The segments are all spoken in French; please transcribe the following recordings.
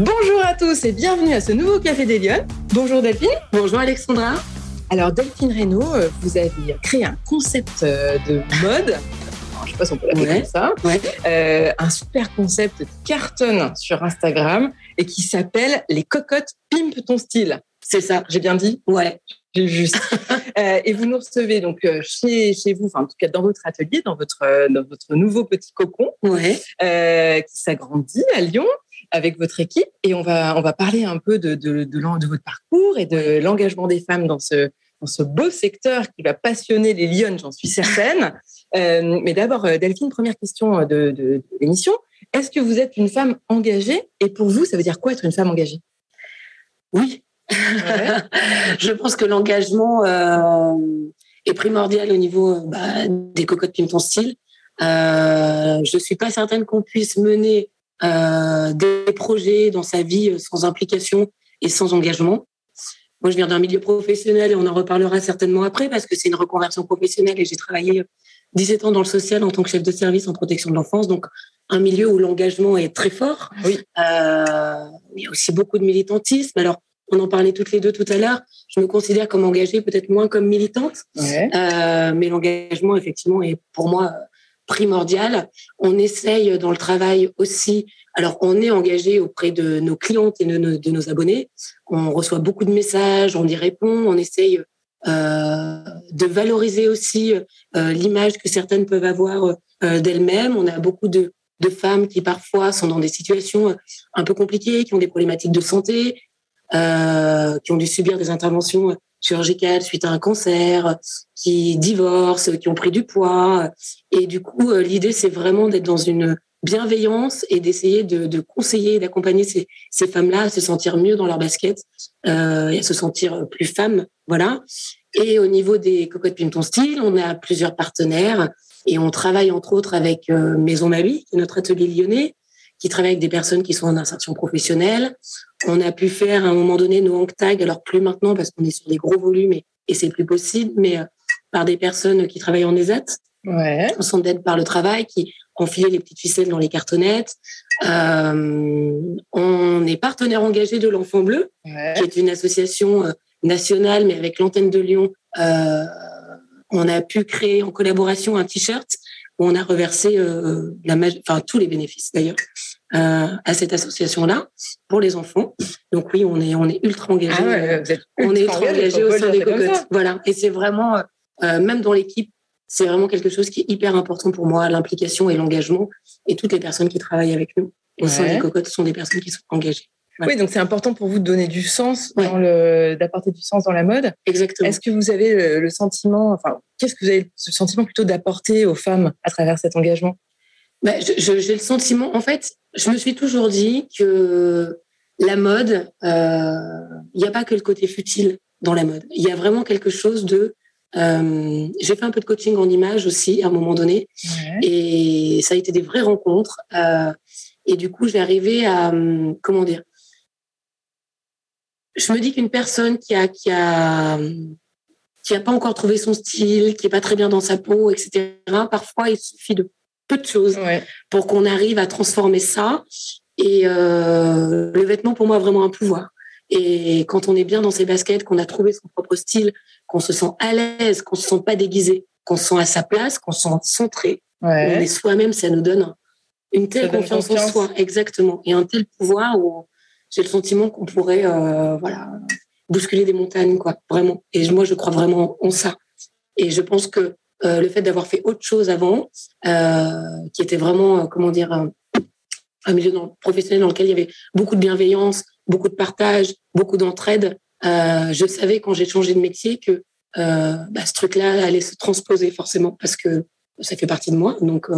Bonjour à tous et bienvenue à ce nouveau Café des Lyonnes. Bonjour Delphine. Bonjour Alexandra. Alors Delphine Reynaud, euh, vous avez créé un concept euh, de mode. Je ne sais pas si on peut l'appeler comme ça. Euh, un super concept qui cartonne sur Instagram et qui s'appelle Les cocottes pimp ton style. C'est ça. J'ai bien dit Ouais. J'ai juste. et vous nous recevez donc chez, chez vous, enfin en tout cas dans votre atelier, dans votre, dans votre nouveau petit cocon ouais. qui s'agrandit à Lyon avec votre équipe et on va, on va parler un peu de, de, de, de votre parcours et de l'engagement des femmes dans ce, dans ce beau secteur qui va passionner les Lyonnes, j'en suis certaine. euh, mais d'abord, euh, Delphine, première question de, de, l'émission. Est-ce que vous êtes une femme engagée Et pour vous, ça veut dire quoi être une femme engagée? Oui. Ouais. je pense que l'engagement euh, est primordial au niveau bah, des cocottes Pimeton Style. Euh, je suis pas certaine qu'on puisse mener euh, des projets dans sa vie sans implication et sans engagement. Moi, je viens d'un milieu professionnel et on en reparlera certainement après parce que c'est une reconversion professionnelle et j'ai travaillé 17 ans dans le social en tant que chef de service en protection de l'enfance. Donc, un milieu où l'engagement est très fort. Oui. Euh, il y a aussi beaucoup de militantisme. Alors, on en parlait toutes les deux tout à l'heure. Je me considère comme engagée, peut-être moins comme militante. Ouais. Euh, mais l'engagement, effectivement, est pour moi primordial. On essaye dans le travail aussi. Alors, on est engagé auprès de nos clientes et de nos, abonnés. On reçoit beaucoup de messages, on y répond, on essaye euh, de valoriser aussi euh, l'image que certaines peuvent avoir euh, d'elles-mêmes. On a beaucoup de, femmes qui parfois sont dans des situations un peu compliquées, qui ont des problématiques de santé, qui ont dû subir des interventions chirurgicales suite à un cancer, qui divorcent, qui ont pris du poids. Et du coup, euh, l'idée, c'est vraiment d'être dans une bienveillance et d'essayer de, de, conseiller et d'accompagner ces, ces femmes-là à se sentir mieux dans leur basket euh, et à se sentir plus femmes. Voilà. Et au niveau des cocottes Pimpton Style, on a plusieurs partenaires et on travaille entre autres avec euh, Maison Mabi, qui est notre atelier lyonnais, qui travaille avec des personnes qui sont en insertion professionnelle. On a pu faire à un moment donné nos hang tags, alors plus maintenant parce qu'on est sur des gros volumes et, et c'est plus possible, mais euh, par des personnes qui travaillent en ESAT, ouais. en centre d'aide par le travail, qui enfilaient les petites ficelles dans les cartonnettes. Euh, on est partenaire engagé de l'Enfant Bleu, ouais. qui est une association euh, nationale, mais avec l'antenne de Lyon. Euh, on a pu créer en collaboration un t-shirt où on a reversé euh, la enfin tous les bénéfices d'ailleurs euh, à cette association-là pour les enfants. Donc oui, on est on est ultra engagé. Ah ouais, on est ultra engagé au sein des cocottes. Voilà, et c'est vraiment euh, même dans l'équipe, c'est vraiment quelque chose qui est hyper important pour moi, l'implication et l'engagement. Et toutes les personnes qui travaillent avec nous au sein des cocottes sont des personnes qui sont engagées. Oui, donc c'est important pour vous de donner du sens, Ouais. dans le, d'apporter du sens dans la mode. Exactement. Est-ce que vous avez le, le sentiment, enfin, qu'est-ce que vous avez le sentiment plutôt d'apporter aux femmes à travers cet engagement? Bah, j'ai le sentiment, en fait, je me suis toujours dit que la mode, euh, il n'y a pas que le côté futile dans la mode. Il y a vraiment quelque chose de. euh, j'ai fait un peu de coaching en image aussi à un moment donné, et ça a été des vraies rencontres. euh, et du coup, j'ai arrivé à hum, comment dire. Je me dis qu'une personne qui a qui a qui a pas encore trouvé son style, qui est pas très bien dans sa peau, etc. Parfois, il suffit de peu de choses Ouais. pour qu'on arrive à transformer ça. Et euh, le vêtement, pour moi, a vraiment un pouvoir. Et quand on est bien dans ses baskets, qu'on a trouvé son propre style, qu'on se sent à l'aise, qu'on se sent pas déguisé, qu'on se sent à sa place, qu'on se sent centré, on Ouais. est soi-même, ça nous donne une telle confiance. en soi, exactement, et un tel pouvoir où j'ai le sentiment qu'on pourrait, euh, voilà, bousculer des montagnes, quoi, vraiment. Et moi, je crois vraiment en ça. Et je pense que euh, le fait d'avoir fait autre chose avant, euh, qui était vraiment, comment dire, un, milieu professionnel dans lequel il y avait beaucoup de bienveillance, beaucoup de partage, beaucoup d'entraide, je savais quand j'ai changé de métier que bah, ce truc-là allait se transposer forcément parce que ça fait partie de moi. Donc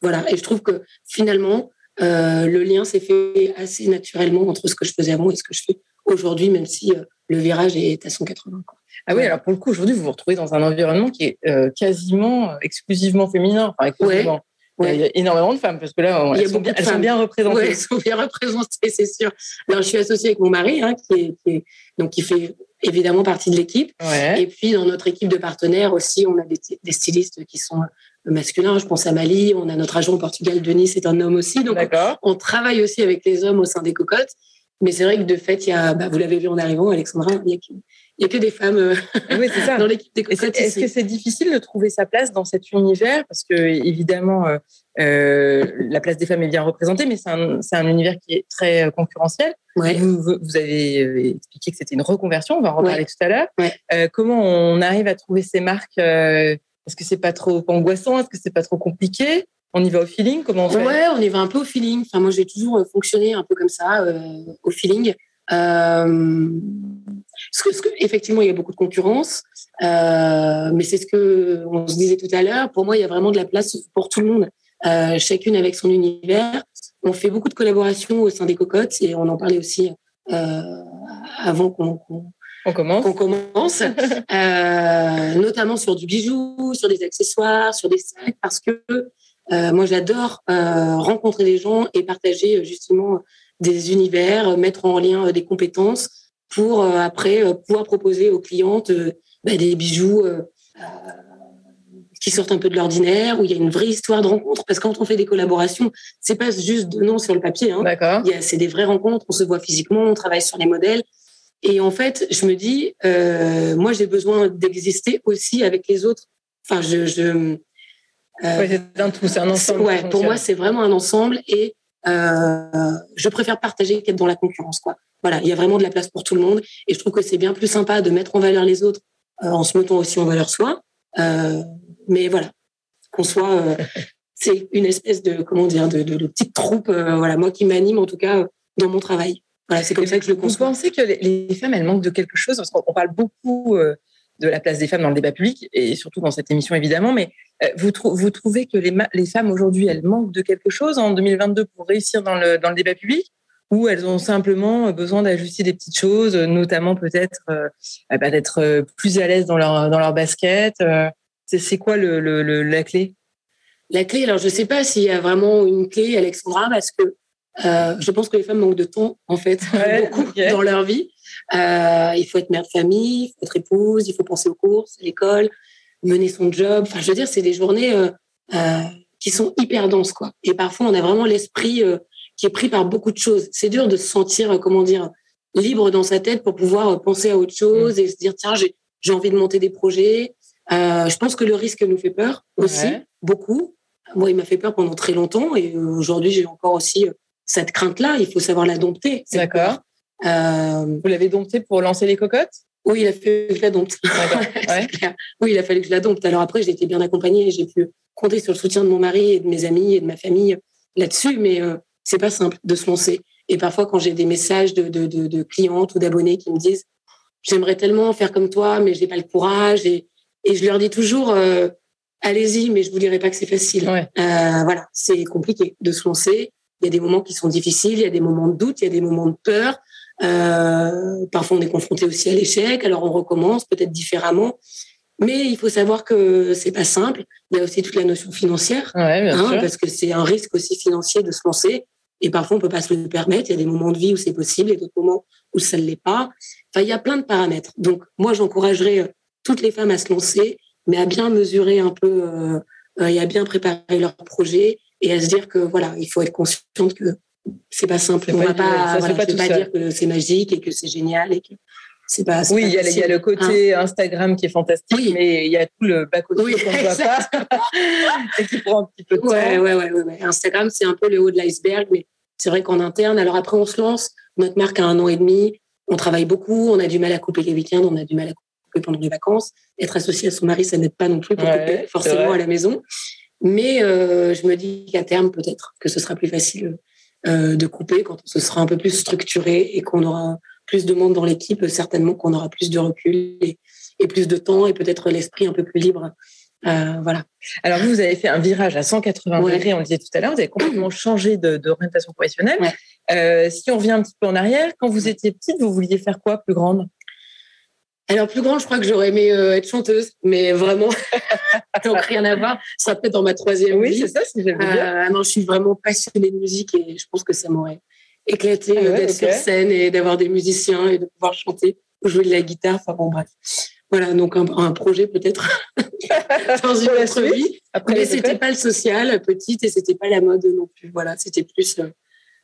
voilà. Et je trouve que finalement, euh, le lien s'est fait assez naturellement entre ce que je faisais avant et ce que je fais aujourd'hui, même si euh, le virage est à 180. Quoi. Ah oui, alors pour le coup, aujourd'hui, vous vous retrouvez dans un environnement qui est euh, quasiment exclusivement féminin. Enfin, exclusivement. Ouais. Il y a énormément de femmes parce que là, on- elles, sont bien, elles sont bien représentées. Ouais, elles sont bien représentées, c'est sûr. Alors, je suis associée avec mon mari, hein, qui, est, qui est- donc qui fait évidemment partie de l'équipe. Et puis dans notre équipe de partenaires aussi, on a des, stylistes qui sont masculins. Je pense à Mali, on a notre agent au Portugal, Denis, c'est un homme aussi. Donc on, travaille aussi avec les hommes au sein des cocottes. Mais c'est vrai que de fait, il y a, bah, vous l'avez vu en arrivant, Alexandra, il n'y a, que des femmes euh, dans l'équipe des cocottes. Est-ce que c'est difficile de trouver sa place dans cet univers? Parce que évidemment, euh, euh, la place des femmes est bien représentée, mais c'est un, un, univers qui est très concurrentiel. Vous, vous, avez expliqué que c'était une reconversion, on va en reparler tout à l'heure. comment on arrive à trouver ces marques Est-ce que c'est pas trop angoissant Est-ce que c'est pas trop compliqué? On y va au feeling Comment on fait? Ouais, on y va un peu au feeling. Enfin, moi, j'ai toujours euh, fonctionné un peu comme ça, euh, au feeling. Euh, parce, que, effectivement, il y a beaucoup de concurrence, mais c'est ce que on se disait tout à l'heure. Pour moi, il y a vraiment de la place pour tout le monde, chacune avec son univers. On fait beaucoup de collaborations au sein des cocottes et on en parlait aussi avant qu'on on commence. On commence, notamment sur du bijou, sur des accessoires, sur des sacs, parce que euh, moi, j'adore euh, rencontrer des gens et partager euh, justement des univers, mettre en lien des compétences pour après pouvoir proposer aux clientes bah, des bijoux qui sortent un peu de l'ordinaire, où il y a une vraie histoire de rencontre. Parce que quand on fait des collaborations, c'est pas juste de noms sur le papier. Hein. D'accord. C'est des vraies rencontres, on se voit physiquement, on travaille sur les modèles. Et en fait, je me dis, euh, moi, j'ai besoin d'exister aussi avec les autres. Enfin, je, je, euh, c'est un tout, c'est un ensemble. Ouais, pour moi, c'est vraiment un ensemble et euh, je préfère partager qu'être dans la concurrence. Quoi. Voilà, il y a vraiment de la place pour tout le monde et je trouve que c'est bien plus sympa de mettre en valeur les autres euh, en se mettant aussi en valeur soi. Euh, mais voilà, qu'on soit, euh, c'est une espèce de comment dire, de, de, de petite troupe. Euh, voilà, moi qui m'anime en tout cas dans mon travail. Voilà, c'est comme ça que je le conçois. Vous pensez que les, femmes, elles manquent de quelque chose? Parce qu'on parle beaucoup de la place des femmes dans le débat public et surtout dans cette émission évidemment. Mais euh, vous, vous trouvez que les, les femmes aujourd'hui, elles manquent de quelque chose en 2022 pour réussir dans le, dans le débat public? Ou elles ont simplement besoin d'ajuster des petites choses, notamment peut-être euh, bah, d'être euh, plus à l'aise dans leur, dans leur basket C'est quoi le, le, la clé? La clé, alors je ne sais pas s'il y a vraiment une clé, Alexandra, parce que je pense que les femmes manquent de temps, en fait, beaucoup dans leur vie. Euh, il faut être mère de famille, il faut être épouse, il faut penser aux courses, à l'école, mener son job. Enfin, je veux dire, c'est des journées euh, euh, qui sont hyper denses, quoi. Et parfois, on a vraiment l'esprit euh, qui est pris par beaucoup de choses. C'est dur de se sentir, euh, comment dire, libre dans sa tête pour pouvoir penser à autre chose et se dire, tiens, j'ai envie de monter des projets. Je pense que le risque nous fait peur aussi, beaucoup. Moi, il m'a fait peur pendant très longtemps et aujourd'hui, j'ai encore aussi cette crainte-là. Il faut savoir la dompter. D'accord. Euh, Vous l'avez dompté pour lancer les cocottes? Oui, il a fallu que je la dompte. oui, il a fallu que je la dompte. Alors après, j'ai été bien accompagnée et j'ai pu compter sur le soutien de mon mari et de mes amis et de ma famille là-dessus, mais euh, c'est pas simple de se lancer. Et parfois, quand j'ai des messages de, de, de, de clientes ou d'abonnés qui me disent j'aimerais tellement faire comme toi, mais j'ai pas le courage, et, et je leur dis toujours euh, allez-y, mais je vous dirai pas que c'est facile. Ouais. Euh, voilà, c'est compliqué de se lancer. Il y a des moments qui sont difficiles, il y a des moments de doute, il y a des moments de peur. Euh, parfois, on est confronté aussi à l'échec, alors on recommence peut-être différemment. Mais il faut savoir que c'est pas simple. Il y a aussi toute la notion financière, ouais, bien hein, sûr. parce que c'est un risque aussi financier de se lancer. Et parfois, on peut pas se le permettre. Il y a des moments de vie où c'est possible et d'autres moments où ça ne l'est pas. Enfin, il y a plein de paramètres. Donc, moi, j'encouragerais toutes les femmes à se lancer, mais à bien mesurer un peu euh, et à bien préparer leur projet et à se dire que voilà, il faut être consciente que c'est pas simple. On va pas, voilà, pas, pas dire que c'est magique et que c'est génial et que c'est pas. Oui, il y, y, a le côté hein Instagram qui est fantastique, oui. mais il y a tout le bas côté oui, qu'on ne voit pas et qui prend un petit peu de temps. Ouais, ouais, ouais, ouais. Instagram, c'est un peu le haut de l'iceberg, mais c'est vrai qu'en interne, alors après, on se lance. Notre marque a un an et demi. On travaille beaucoup. On a du mal à couper les week-ends. On a du mal à couper pendant les vacances. Être associé à son mari, ça n'aide pas non plus pour ouais, couper forcément à la maison. Mais euh, je me dis qu'à terme, peut-être que ce sera plus facile euh, de couper quand ce sera un peu plus structuré et qu'on aura plus de monde dans l'équipe, certainement qu'on aura plus de recul et, et plus de temps et peut-être l'esprit un peu plus libre. Euh, voilà. Alors vous, vous avez fait un virage à 180 ouais. degrés, on le disait tout à l'heure, vous avez complètement changé d'orientation professionnelle. Ouais. Euh, si on revient un petit peu en arrière, quand vous étiez petite, vous vouliez faire quoi plus grande? Alors, plus grande, je crois que j'aurais aimé euh, être chanteuse, mais vraiment, donc rien à voir. Ça sera peut-être dans ma troisième oui, vie. Oui, c'est ça, si j'aime bien. Euh, non, je suis vraiment passionnée de musique et je pense que ça m'aurait éclaté ah ouais, d'être okay. sur scène et d'avoir des musiciens et de pouvoir chanter. jouer de la guitare. Enfin bon, bref. Voilà, donc un, projet peut-être dans une autre vie. Après mais c'était pas le social, petite, et c'était pas la mode non plus. Voilà, c'était plus euh,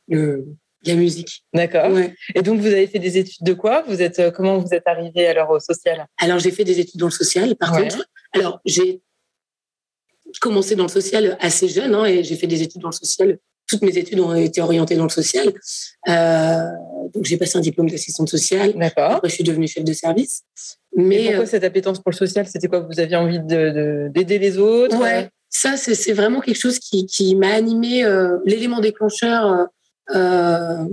le, la musique. D'accord. Et donc, vous avez fait des études de quoi? Vous êtes euh, comment vous êtes arrivé alors au social? Alors, j'ai fait des études dans le social. Par contre, alors j'ai commencé dans le social assez jeune, hein, et j'ai fait des études dans le social. Toutes mes études ont été orientées dans le social. Euh, donc, j'ai passé un diplôme d'assistante sociale. D'accord. Après, je suis devenue chef de service. Mais pourquoi euh, cette appétence pour le social? C'était quoi? Vous aviez envie d'aider les autres? Ouais, ça, c'est vraiment quelque chose qui, qui m'a animé. L'élément déclencheur, euh,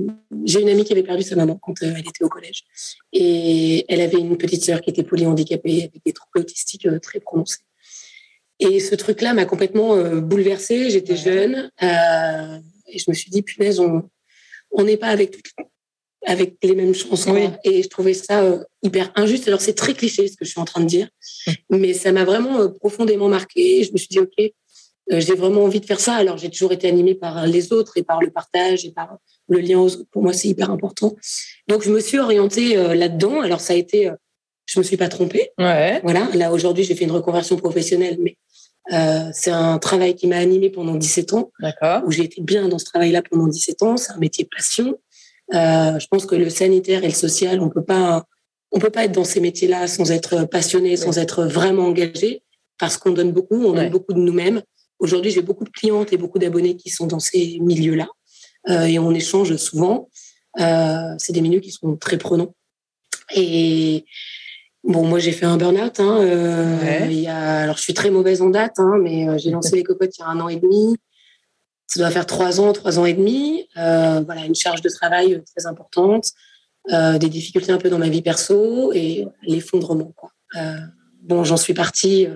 j'ai une amie qui avait perdu sa maman quand euh, elle était au collège. Et elle avait une petite sœur qui était polyhandicapée avec des troubles autistiques euh, très prononcés. Et ce truc-là m'a complètement bouleversée. J'étais jeune et je me suis dit, punaise, on n'est pas avec, avec les mêmes chances. Et je trouvais ça hyper injuste. Alors, c'est très cliché ce que je suis en train de dire, mais ça m'a vraiment profondément marqué. Je me suis dit, OK, j'ai vraiment envie de faire ça. Alors, j'ai toujours été animée par les autres et par le partage et par le lien aux autres. Pour moi, c'est hyper important. Donc, je me suis orientée euh, là-dedans. Alors, ça a été, euh, je me suis pas trompée. Ouais. Voilà. Là, aujourd'hui, j'ai fait une reconversion professionnelle, mais euh, c'est un travail qui m'a animée pendant 17 ans. D'accord. Où j'ai été bien dans ce travail-là pendant 17 ans. C'est un métier passion. Euh, je pense que le sanitaire et le social, on peut pas, on peut pas être dans ces métiers-là sans être passionné, sans être vraiment engagé, parce qu'on donne beaucoup, on donne beaucoup de nous-mêmes. Aujourd'hui, j'ai beaucoup de clientes et beaucoup d'abonnés qui sont dans ces milieux-là euh, et on échange souvent. Euh, c'est des milieux qui sont très prenants. Et bon, moi, j'ai fait un burn-out. Hein, euh, alors, je suis très mauvaise en date, hein, mais j'ai lancé les cocottes il y a un an et demi. Ça doit faire trois ans, trois ans et demi. voilà, une charge de travail très importante, des difficultés un peu dans ma vie perso et l'effondrement. bon, j'en suis partie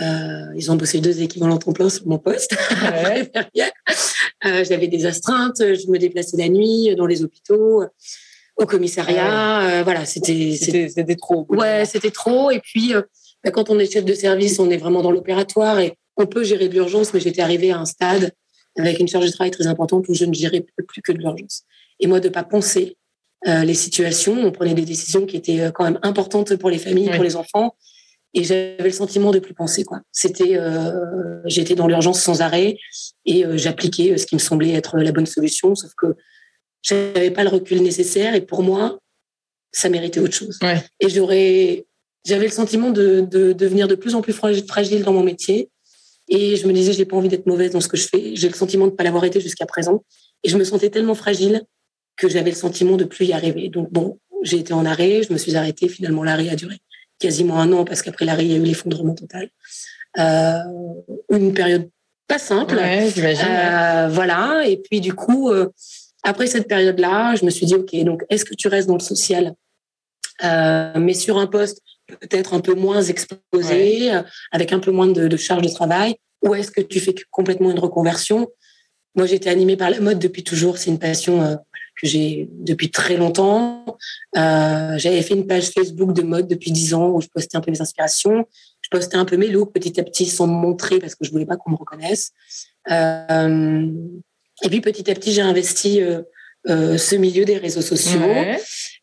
euh, ils ont bossé deux équivalents temps plein sur mon poste. euh, J'avais des astreintes, je me déplaçais la nuit dans les hôpitaux, au commissariat. Euh, voilà, c'était c'était trop. Ouais, c'était trop. Et puis, bah, quand on est chef de service, on est vraiment dans l'opératoire et on peut gérer de l'urgence. Mais j'étais arrivée à un stade avec une charge de travail très importante où je ne gérais plus que de l'urgence. Et moi, de pas penser les situations, on prenait des décisions qui étaient quand même importantes pour les familles, pour les enfants et j'avais le sentiment de plus penser quoi. C'était euh, j'étais dans l'urgence sans arrêt et euh, j'appliquais euh, ce qui me semblait être la bonne solution sauf que j'avais pas le recul nécessaire et pour moi ça méritait autre chose. Ouais. Et j'aurais j'avais le sentiment de, de, devenir de plus en plus fragile dans mon métier et je me disais j'ai pas envie d'être mauvaise dans ce que je fais, j'ai le sentiment de pas l'avoir été jusqu'à présent et je me sentais tellement fragile que j'avais le sentiment de plus y arriver. Donc bon, j'ai été en arrêt, je me suis arrêtée, finalement l'arrêt a duré quasiment un an parce qu'après l'arrêt, il y a eu l'effondrement total. Euh, une période pas simple. Ouais, euh, voilà. Et puis du coup, euh, après cette période-là, je me suis dit, ok, donc est-ce que tu restes dans le social, mais sur un poste peut-être un peu moins exposé, avec un peu moins de, de charge de travail, ou est-ce que tu fais complètement une reconversion? Moi, j'étais animée par la mode depuis toujours. C'est une passion euh, que j'ai depuis très longtemps. Euh, J'avais fait une page Facebook de mode depuis dix ans où je postais un peu mes inspirations. Je postais un peu mes looks petit à petit sans me montrer parce que je voulais pas qu'on me reconnaisse. Euh, et puis petit à petit, j'ai investi euh, ce milieu des réseaux sociaux.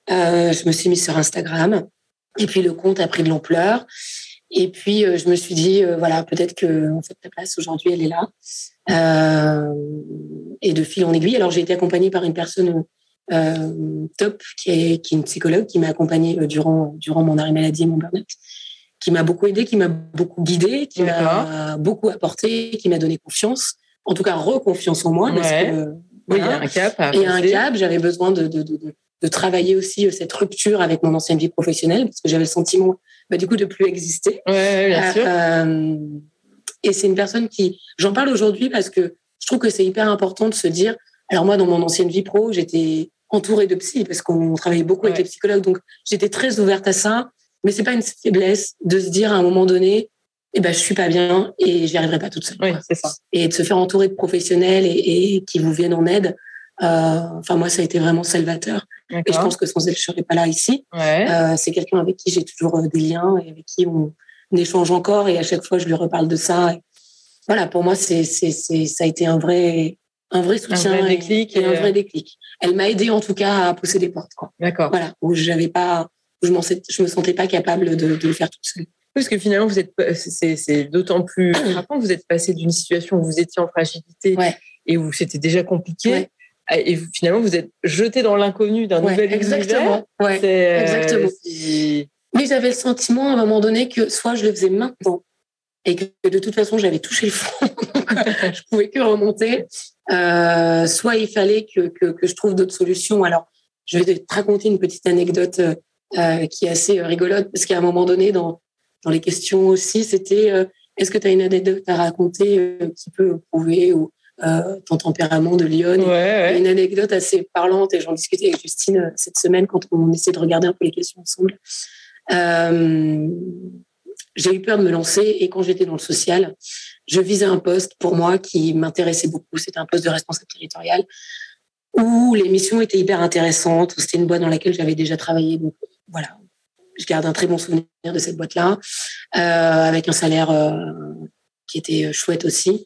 Je me suis mise sur Instagram. Et puis le compte a pris de l'ampleur. Et puis je me suis dit, voilà, peut-être que en fait ta place aujourd'hui, elle est là. Euh, et de fil en aiguille. Alors j'ai été accompagnée par une personne euh, top qui est, qui est une psychologue qui m'a accompagnée euh, durant, durant mon arrêt maladie et mon burn-out, qui m'a beaucoup aidée, qui m'a beaucoup guidée, qui m'a beaucoup apporté, qui m'a donné confiance, en tout cas reconfiance en moi. Parce que, oui, il y a un cap. Et un cap, j'avais besoin de, de, de, de, travailler aussi cette rupture avec mon ancienne vie professionnelle, parce que j'avais le sentiment bah, du coup de plus exister. Ouais, bien sûr. Euh, et c'est une personne qui, j'en parle aujourd'hui parce que je trouve que c'est hyper important de se dire, alors moi, dans mon ancienne vie pro, j'étais entourée de psy parce qu'on travaillait beaucoup avec les psychologues, donc j'étais très ouverte à ça. Mais c'est pas une faiblesse de se dire à un moment donné, eh ben je suis pas bien et j'y arriverai pas toute seule. Oui, c'est ça. Et de se faire entourer de professionnels et, et qui vous viennent en aide. Euh, enfin moi, ça a été vraiment salvateur. Et je pense que sans elle, je serais pas là ici. Ouais. Euh, c'est quelqu'un avec qui j'ai toujours euh, des liens et avec qui on, on échange encore et à chaque fois je lui reparle de ça. voilà, pour moi, c'est, c'est, c'est, ça a été un vrai, un vrai soutien, un vrai déclic, et, un vrai déclic. Elle m'a aidé en tout cas à pousser des portes, quoi. D'accord. Voilà, où j'avais pas, je ne me sentais pas capable de, le faire toute seule. Parce que finalement, vous êtes, c'est d'autant plus frappant que vous êtes passé d'une situation où vous étiez en fragilité et où c'était déjà compliqué. Et finalement, vous êtes jeté dans l'inconnu d'un nouvel exactement. univers. Euh, exactement. Mais j'avais le sentiment à un moment donné que soit je le faisais maintenant et que de toute façon j'avais touché le fond, je pouvais que remonter, euh, soit il fallait que, que, que je trouve d'autres solutions. Alors, je vais te raconter une petite anecdote euh, qui est assez rigolote parce qu'à un moment donné, dans, dans les questions aussi, c'était est-ce que tu as une anecdote à raconter qui peut prouver ou euh, ton tempérament de Lyon. Une anecdote assez parlante, et j'en discutais avec Justine euh, cette semaine quand on essaie de regarder un peu les questions ensemble. Euh, j'ai eu peur de me lancer et quand j'étais dans le social, je visais un poste pour moi qui m'intéressait beaucoup. C'était un poste de responsable territorial où les missions étaient hyper intéressantes. C'était une boîte dans laquelle j'avais déjà travaillé. Voilà, je garde un très bon souvenir de cette boîte-là, euh, avec un salaire euh, qui était chouette aussi.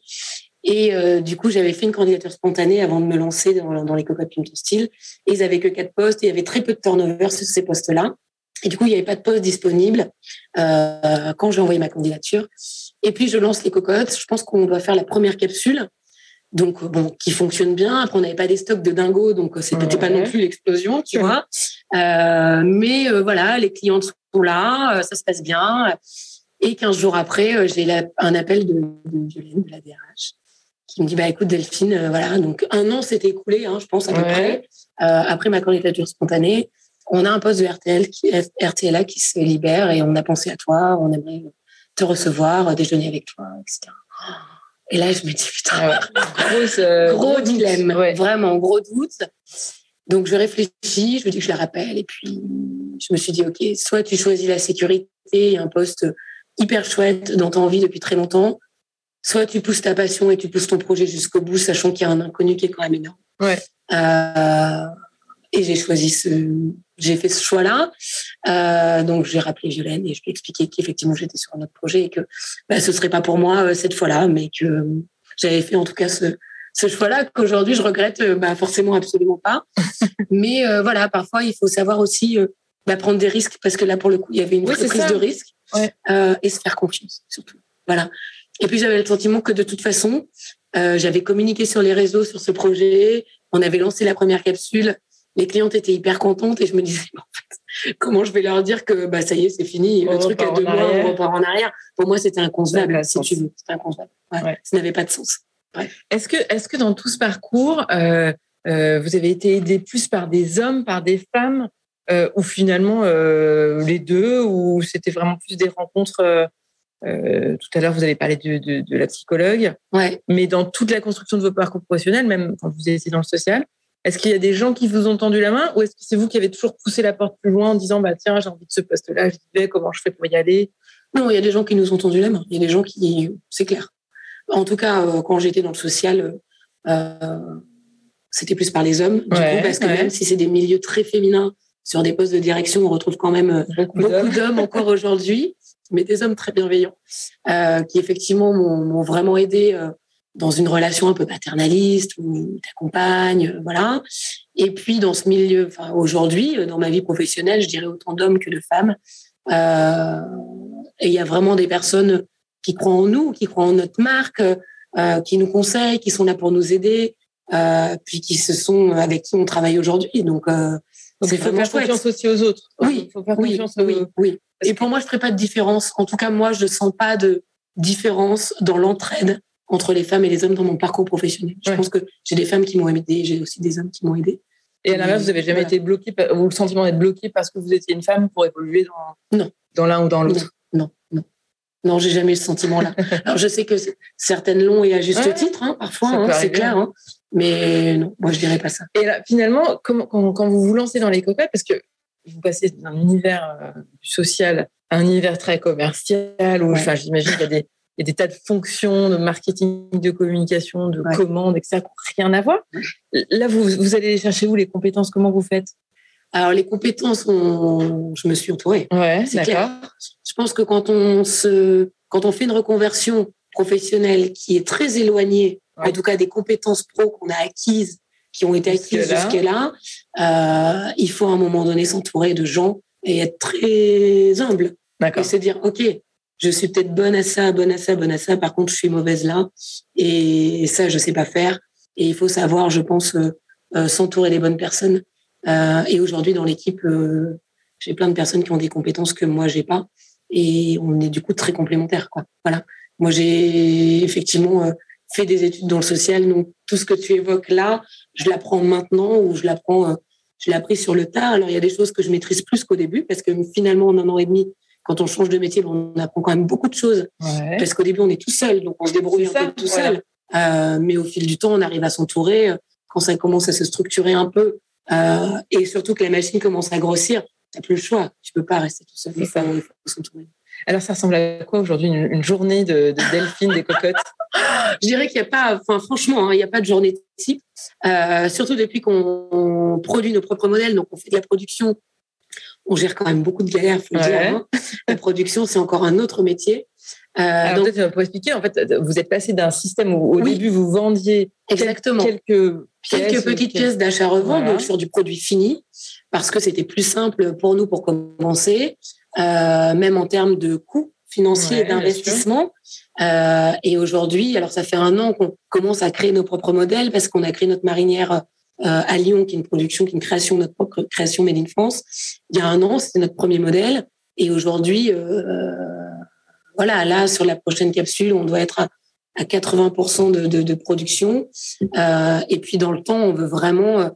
Et du coup, j'avais fait une candidature spontanée avant de me lancer dans, dans les cocottes Pimento Style. Et ils avaient que quatre postes et il y avait très peu de turnover sur ces postes-là. Et du coup, il n'y avait pas de poste disponible euh, quand j'ai envoyé ma candidature. Et puis, je lance les cocottes. Je pense qu'on doit faire la première capsule. Donc, bon, qui fonctionne bien. Après, on n'avait pas des stocks de dingo, donc euh, c'était pas non plus l'explosion, tu vois. Euh, mais euh, voilà, les clients sont là, euh, ça se passe bien. Et 15 jours après, j'ai un appel de, de Violaine, de la DRH, qui me dit bah écoute Delphine, euh, voilà donc un an s'est écoulé, hein, je pense à peu près euh, après ma candidature spontanée. On a un poste de RTL qui, RTLA qui se libère et on a pensé à toi, on aimerait te recevoir, déjeuner avec toi, etc. Et là, je me dis, putain, euh, gros dilemme, vraiment, gros doute. Donc, je réfléchis, je me dis que je la rappelle, et puis je me suis dit, OK, soit tu choisis la sécurité, un poste hyper chouette dont tu as envie depuis très longtemps, soit tu pousses ta passion et tu pousses ton projet jusqu'au bout, sachant qu'il y a un inconnu qui est quand même énorme. Ouais. Euh, et j'ai choisi ce, j'ai fait ce choix-là. Euh, donc j'ai rappelé Violaine et je lui ai expliqué qu'effectivement j'étais sur un autre projet et que bah, ce serait pas pour moi euh, cette fois-là, mais que j'avais fait en tout cas ce, ce choix-là qu'aujourd'hui je regrette euh, bah, forcément absolument pas. mais euh, voilà, parfois il faut savoir aussi bah, prendre des risques parce que là pour le coup il y avait une prise de risque ouais. et se faire confiance surtout. Voilà. Et puis j'avais le sentiment que de toute façon, euh, j'avais communiqué sur les réseaux sur ce projet, on avait lancé la première capsule, les clientes étaient hyper contentes et je me disais, en fait, comment je vais leur dire que bah, ça y est, c'est fini, le truc à deux mois, on repart en arrière. Pour moi, c'était inconcevable, si tu veux. C'était inconcevable. Ouais, Ça n'avait pas de sens. Est-ce que, est que dans tout ce parcours, euh, euh, vous avez été aidé plus par des hommes, par des femmes, euh, ou finalement les deux, ou c'était vraiment plus des rencontres euh, tout à l'heure, vous avez parlé de, de, de, la psychologue. Ouais. Mais dans toute la construction de vos parcours professionnels, même quand vous étiez dans le social, est-ce qu'il y a des gens qui vous ont tendu la main ou est-ce que c'est vous qui avez toujours poussé la porte plus loin en disant bah tiens j'ai envie de ce poste-là, je vais comment je fais pour y aller? Non, il y a des gens qui nous ont tendu la main. Il y a des gens qui, c'est clair. En tout cas, euh, quand j'étais dans le social, euh, c'était plus par les hommes. Du ouais, coup, parce que ouais. même si c'est des milieux très féminins, sur des postes de direction, on retrouve quand même euh, beaucoup, beaucoup d'hommes encore aujourd'hui mais des hommes très bienveillants, euh, qui effectivement m'ont vraiment aidé euh, dans une relation un peu paternaliste où t'accompagnes, euh, voilà. Et puis dans ce milieu, enfin aujourd'hui, euh, dans ma vie professionnelle, je dirais autant d'hommes que de femmes. Euh, et il y a vraiment des personnes qui croient en nous, qui croient en notre marque, euh, qui nous conseillent, qui sont là pour nous aider, puis qui se sont avec qui on travaille aujourd'hui. Donc donc, il faut faire confiance aussi aux autres. Oui, il faut faire oui, confiance oui, aux... oui. Et pour moi, je ne ferai pas de différence. En tout cas, moi, je ne sens pas de différence dans l'entraide entre les femmes et les hommes dans mon parcours professionnel. Je ouais. pense que j'ai des femmes qui m'ont aidé, j'ai aussi des hommes qui m'ont aidé. Et à l'inverse, vous n'avez jamais voilà. été bloqué, ou le sentiment d'être bloqué parce que vous étiez une femme pour évoluer dans, non. dans l'un ou dans l'autre? Non, non. Non, j'ai jamais eu ce sentiment-là. Alors, je sais que certaines l'ont et à juste ouais, titre, hein, parfois, hein, c'est clair. Hein. Mais non, moi, je dirais pas ça. Et là, finalement, quand, quand, quand vous vous lancez dans les cocottes, parce que vous passez d'un univers euh, social à un univers très commercial, où, ouais. enfin, j'imagine qu'il y a des, il y a des tas de fonctions de marketing, de communication, de ouais. commandes, etc., qui n'ont rien à voir. Là, vous, vous allez chercher où les compétences? Comment vous faites? Alors, les compétences, on... je me suis entourée. Ouais, c'est clair. Je pense que quand on, se... quand on fait une reconversion professionnelle qui est très éloignée, ouais. en tout cas des compétences pro qu'on a acquises, qui ont été acquises jusqu'à là, euh, il faut à un moment donné s'entourer de gens et être très humble. Et se dire, OK, je suis peut-être bonne à ça, bonne à ça, bonne à ça. Par contre, je suis mauvaise là. Et ça, je sais pas faire. Et il faut savoir, je pense, euh, euh, s'entourer des bonnes personnes. Euh, et aujourd'hui, dans l'équipe, j'ai plein de personnes qui ont des compétences que moi, j'ai pas. Et on est du coup très complémentaires. Quoi. Voilà. Moi, j'ai effectivement fait des études dans le social. Donc, tout ce que tu évoques là, je l'apprends maintenant ou je l'apprends, je l'ai appris sur le tard. Alors, il y a des choses que je maîtrise plus qu'au début parce que finalement, en un an et demi, quand on change de métier, on apprend quand même beaucoup de choses. Parce qu'au début, on est tout seul, donc on se débrouille un peu tout seul. Euh, mais au fil du temps, on arrive à s'entourer. Euh, quand ça commence à se structurer un peu, euh, et surtout que la machine commence à grossir, tu n'as plus le choix. Tu peux pas rester tout seul. Il faut, s'entourer. Alors, ça ressemble à quoi aujourd'hui une, journée de, de Delphine des cocottes? Je dirais qu'il n'y a pas, enfin, franchement, hein, il n'y a pas de journée type. Euh, surtout depuis qu'on produit nos propres modèles, donc on fait de la production on gère quand même beaucoup de galères, faut le dire. Hein. La production, c'est encore un autre métier. Euh, donc, peut-être pour expliquer, en fait, vous êtes passé d'un système où au début vous vendiez exactement quelques quelques petites pièces d'achat-revente, donc sur du produit fini, parce que c'était plus simple pour nous pour commencer, euh, même en termes de coûts financiers et d'investissement. Euh, et aujourd'hui, alors ça fait un an qu'on commence à créer nos propres modèles parce qu'on a créé notre marinière à Lyon, qui est une production, qui est une création, notre propre création Made in France. Il y a un an, c'était notre premier modèle. Et aujourd'hui, euh, voilà, là, sur la prochaine capsule, on doit être à, 80% de, de, de production. Euh, et puis, dans le temps, on veut vraiment...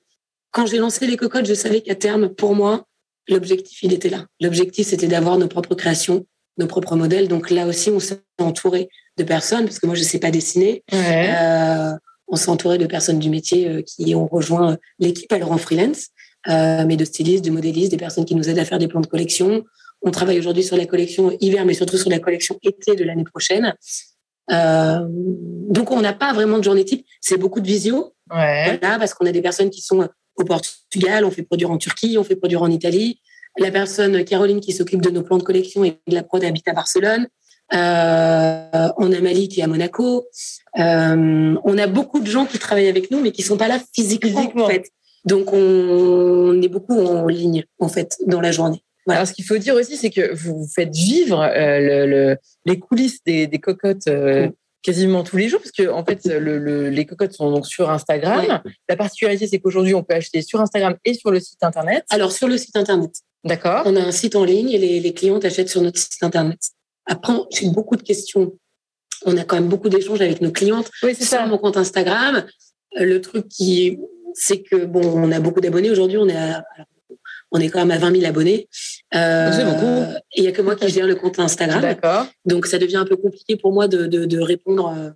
quand j'ai lancé les cocottes, je savais qu'à terme, pour moi, l'objectif, il était là. L'objectif, c'était d'avoir nos propres créations, nos propres modèles. Donc là aussi, on s'est entouré de personnes, parce que moi, je ne sais pas dessiner. Euh, on s'est entouré de personnes du métier euh, qui ont rejoint l'équipe alors en freelance, euh, mais de stylistes, de modélistes, des personnes qui nous aident à faire des plans de collection. On travaille aujourd'hui sur la collection hiver, mais surtout sur la collection été de l'année prochaine. Euh, donc on n'a pas vraiment de journée type, c'est beaucoup de visio, ouais. voilà, parce qu'on a des personnes qui sont au Portugal, on fait produire en Turquie, on fait produire en Italie. La personne Caroline qui s'occupe de nos plans de collection et de la prod habite à Barcelone. Euh, on a Mali qui est à Monaco. Euh, on a beaucoup de gens qui travaillent avec nous, mais qui sont pas là physiquement, en fait. Donc on est beaucoup en ligne en fait dans la journée. Voilà. Alors, ce qu'il faut dire aussi, c'est que vous faites vivre euh, le, les coulisses des, des cocottes euh, quasiment tous les jours, parce que en fait, le, les cocottes sont donc sur Instagram. La particularité, c'est qu'aujourd'hui, on peut acheter sur Instagram et sur le site internet. Alors, sur le site internet. D'accord. On a un site en ligne et les, les clients achètent sur notre site internet. Après, j'ai beaucoup de questions. On a quand même beaucoup d'échanges avec nos clientes oui, sur mon compte Instagram. Euh, le truc qui, c'est que bon, on a beaucoup d'abonnés aujourd'hui. On est on est quand même à 20 000 abonnés. Euh, c'est beaucoup. Et il y a que moi qui gère le compte Instagram. D'accord. Donc ça devient un peu compliqué pour moi de, de, de répondre euh,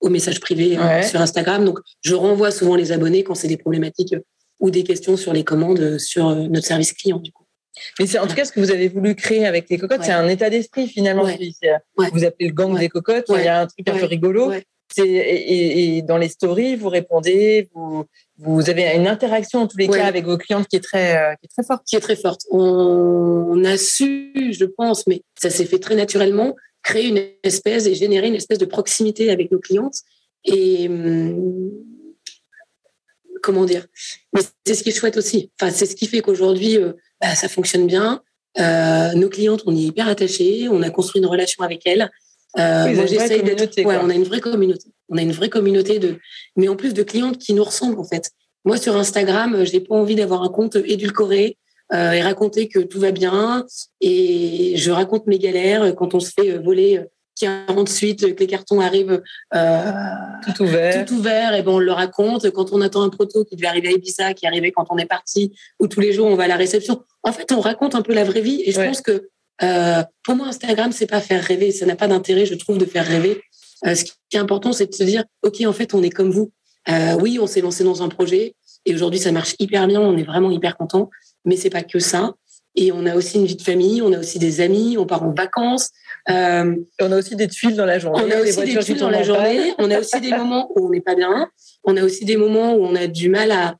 aux messages privés euh, sur Instagram. Donc je renvoie souvent les abonnés quand c'est des problématiques ou des questions sur les commandes sur notre service client du coup. Mais c'est en tout cas ce que vous avez voulu créer avec les cocottes, c'est un état d'esprit finalement. Vous appelez le gang des cocottes. Il y a un truc un peu rigolo. Et, et, dans les stories, vous répondez, vous, vous avez une interaction en tous les cas avec vos clientes qui est très, euh, qui est très forte. Qui est très forte. On, a su, je pense, mais ça s'est fait très naturellement, créer une espèce et générer une espèce de proximité avec nos clientes. Et hum, comment dire? Mais c'est ce qui est chouette aussi. Enfin, c'est ce qui fait qu'aujourd'hui, euh, bah, ça fonctionne bien. Euh, nos clientes, on est hyper attachés, on a construit une relation avec elles. Euh, moi, j'essaye d'être. Ouais, on a une vraie communauté. On a une vraie communauté de, mais en plus de clientes qui nous ressemblent en fait. Moi, sur Instagram, j'ai pas envie d'avoir un compte édulcoré euh, et raconter que tout va bien. Et je raconte mes galères quand on se fait voler 48 que les cartons arrivent euh, tout ouvert. Tout ouvert, et ben on le raconte. Quand on attend un proto qui devait arriver à Ibiza, qui est arrivé quand on est parti, ou tous les jours on va à la réception. En fait, on raconte un peu la vraie vie. Et je pense que euh, pour moi, Instagram, c'est pas faire rêver. Ça n'a pas d'intérêt, je trouve, de faire rêver. Euh, ce qui est important, c'est de se dire, ok, en fait, on est comme vous. Oui, on s'est lancé dans un projet et aujourd'hui, ça marche hyper bien. On est vraiment hyper content. Mais c'est pas que ça. Et on a aussi une vie de famille, on a aussi des amis, on part en vacances. Euh, on a aussi des tuiles dans la journée. On a aussi des tuiles dans la journée. on a aussi des moments où on n'est pas bien. On a aussi des moments où on a du mal à.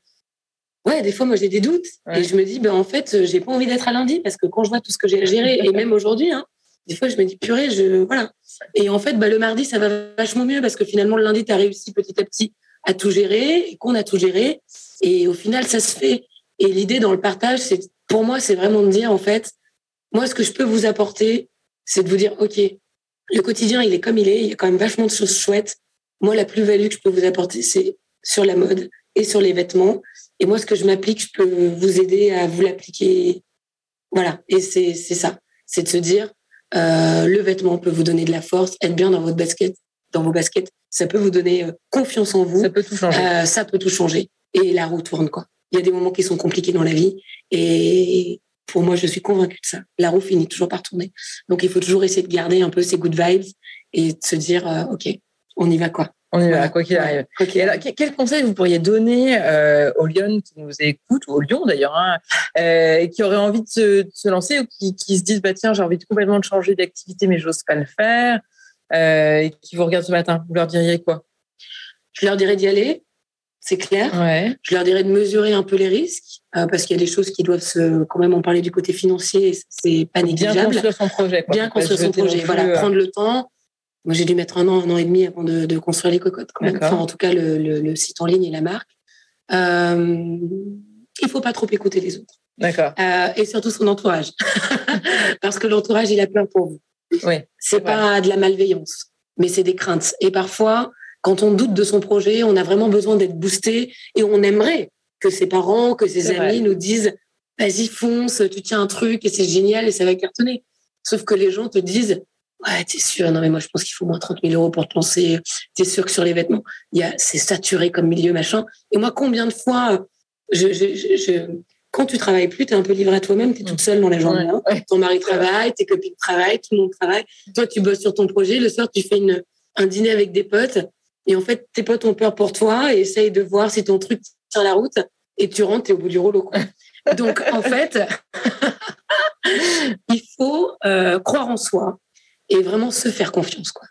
Ouais, des fois, moi, j'ai des doutes. Et je me dis, ben, en fait, j'ai pas envie d'être à lundi parce que quand je vois tout ce que j'ai à gérer, et même aujourd'hui, hein, des fois, je me dis, purée, je. Voilà. Et en fait, bah, le mardi, ça va vachement mieux parce que finalement, le lundi, tu as réussi petit à petit à tout gérer et qu'on a tout géré. Et au final, ça se fait. Et l'idée dans le partage, c'est pour moi, c'est vraiment de dire, en fait, moi, ce que je peux vous apporter, c'est de vous dire, OK, le quotidien, il est comme il est, il y a quand même vachement de choses chouettes. Moi, la plus-value que je peux vous apporter, c'est sur la mode et sur les vêtements. Et moi, ce que je m'applique, je peux vous aider à vous l'appliquer. Voilà. Et c'est ça. C'est de se dire, euh, le vêtement peut vous donner de la force, être bien dans votre basket, dans vos baskets. Ça peut vous donner euh, confiance en vous. Ça peut tout changer. Euh, ça peut tout changer. Et la roue tourne, quoi. Il y a des moments qui sont compliqués dans la vie. Et pour moi, je suis convaincue de ça. La roue finit toujours par tourner. Donc, il faut toujours essayer de garder un peu ces good vibes et de se dire, euh, OK, on y va quoi. On y va, quoi qu'il arrive. quel conseil vous pourriez donner euh, aux Lyon qui nous écoutent, ou aux Lyon d'ailleurs, hein, euh, qui auraient envie de se, lancer ou qui, se disent, bah, tiens, j'ai envie de complètement de changer d'activité, mais j'ose pas le faire, et qui vous regardent ce matin? Vous leur diriez quoi? Je leur dirais d'y aller, c'est clair. Je leur dirais de mesurer un peu les risques, euh, parce qu'il y a des choses qui doivent se, quand même, on parlait du côté financier, c'est pas négligeable. Bien construire son projet. Bien construire son projet. Voilà, euh. prendre le temps. Moi, j'ai dû mettre un an, un an et demi avant de, construire les cocottes, quand même. Enfin, en tout cas, le, site en ligne et la marque. Euh, il faut pas trop écouter les autres. D'accord. Euh, et surtout son entourage, parce que l'entourage, il a peur pour vous. Oui. C'est pas de la malveillance, mais c'est des craintes. Et parfois, quand on doute de son projet, on a vraiment besoin d'être boosté et on aimerait que ses parents, que ses amis nous disent vas-y fonce, tu tiens un truc et c'est génial et ça va cartonner. Sauf que les gens te disent ouais t'es sûr non mais moi je pense qu'il faut moins 30 000 euros pour te lancer. T'es sûr que sur les vêtements il y a c'est saturé comme milieu machin. Et moi combien de fois je, je, je, quand tu travailles plus, tu es un peu livré à toi-même, tu es toute seule dans la journée. Hein. Ton mari travaille, tes copines travaillent, tout le monde travaille. Toi, tu bosses sur ton projet. Le soir, tu fais une, un dîner avec des potes et en fait, tes potes ont peur pour toi et essayent de voir si ton truc tient la route et tu rentres, es au bout du rouleau. Donc, en fait, il faut euh, croire en soi et vraiment se faire confiance. Quoi.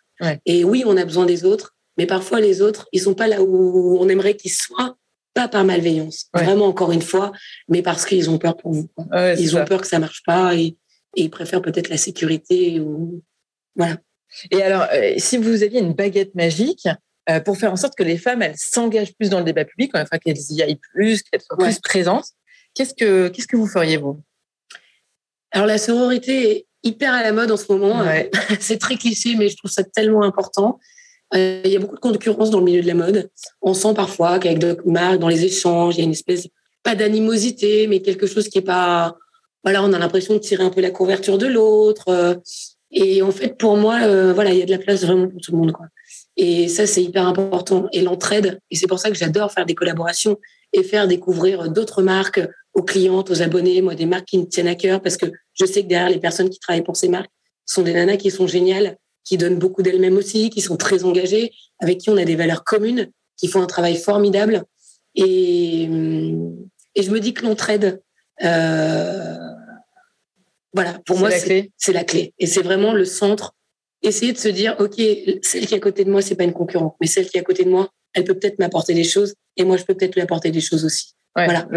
Et oui, on a besoin des autres, mais parfois les autres, ils sont pas là où on aimerait qu'ils soient, pas par malveillance, vraiment encore une fois, mais parce qu'ils ont peur pour vous. ils ont peur que ça marche pas et, et ils préfèrent peut-être la sécurité ou voilà. Et alors, euh, si vous aviez une baguette magique, euh, pour faire en sorte que les femmes, elles s'engagent plus dans le débat public, enfin qu'elles y aillent plus, qu'elles soient plus présentes. Qu'est-ce que, qu'est-ce que vous feriez, vous? Alors, la sororité est hyper à la mode en ce moment. C'est très cliché, mais je trouve ça tellement important. Euh, il y a beaucoup de concurrence dans le milieu de la mode. On sent parfois qu'avec d'autres marques, dans les échanges, il y a une espèce, pas d'animosité, mais quelque chose qui est pas. Voilà, on a l'impression de tirer un peu la couverture de l'autre. Euh, et en fait, pour moi, voilà, il y a de la place vraiment pour tout le monde. Quoi. Et ça, c'est hyper important. Et l'entraide, et c'est pour ça que j'adore faire des collaborations et faire découvrir d'autres marques aux clientes, aux abonnés, moi, des marques qui me tiennent à cœur, parce que je sais que derrière les personnes qui travaillent pour ces marques sont des nanas qui sont géniales, qui donnent beaucoup d'elles-mêmes aussi, qui sont très engagées, avec qui on a des valeurs communes, qui font un travail formidable. Et, et je me dis que l'entraide, euh, voilà, pour moi, c'est la clé. Et c'est vraiment le centre essayer de se dire, OK, celle qui est à côté de moi, c'est pas une concurrente, mais celle qui est à côté de moi, elle peut peut-être m'apporter des choses et moi, je peux peut-être lui apporter des choses aussi. voilà.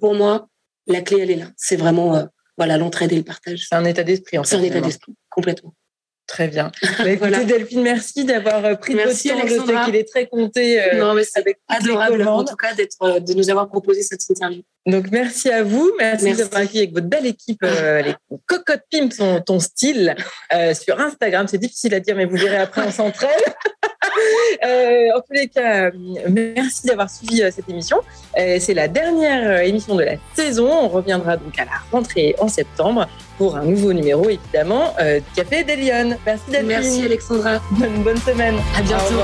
pour moi, la clé, elle est là. C'est vraiment, euh, voilà, l'entraide et le partage. C'est un état d'esprit, en fait. C'est un état d'esprit, complètement. Très bien. Bah, écoutez, Delphine, merci d'avoir euh, pris merci, votre temps. Je sais qu'il est très compté. Euh, non, mais c'est adorable, en tout cas, d'être, de nous avoir proposé cette interview. Donc, merci à vous. Merci, d'avoir accueilli avec votre belle équipe. les cocottes pimp sont ton style sur Instagram. C'est difficile à dire, mais vous verrez après, on s'entraîne. Euh, en tous les cas, merci d'avoir suivi euh, cette émission. Euh, c'est la dernière émission de la saison. On reviendra donc à la rentrée en septembre pour un nouveau numéro, évidemment, du Café des Merci Merci Alexandra. Bonne, bonne semaine. À bientôt.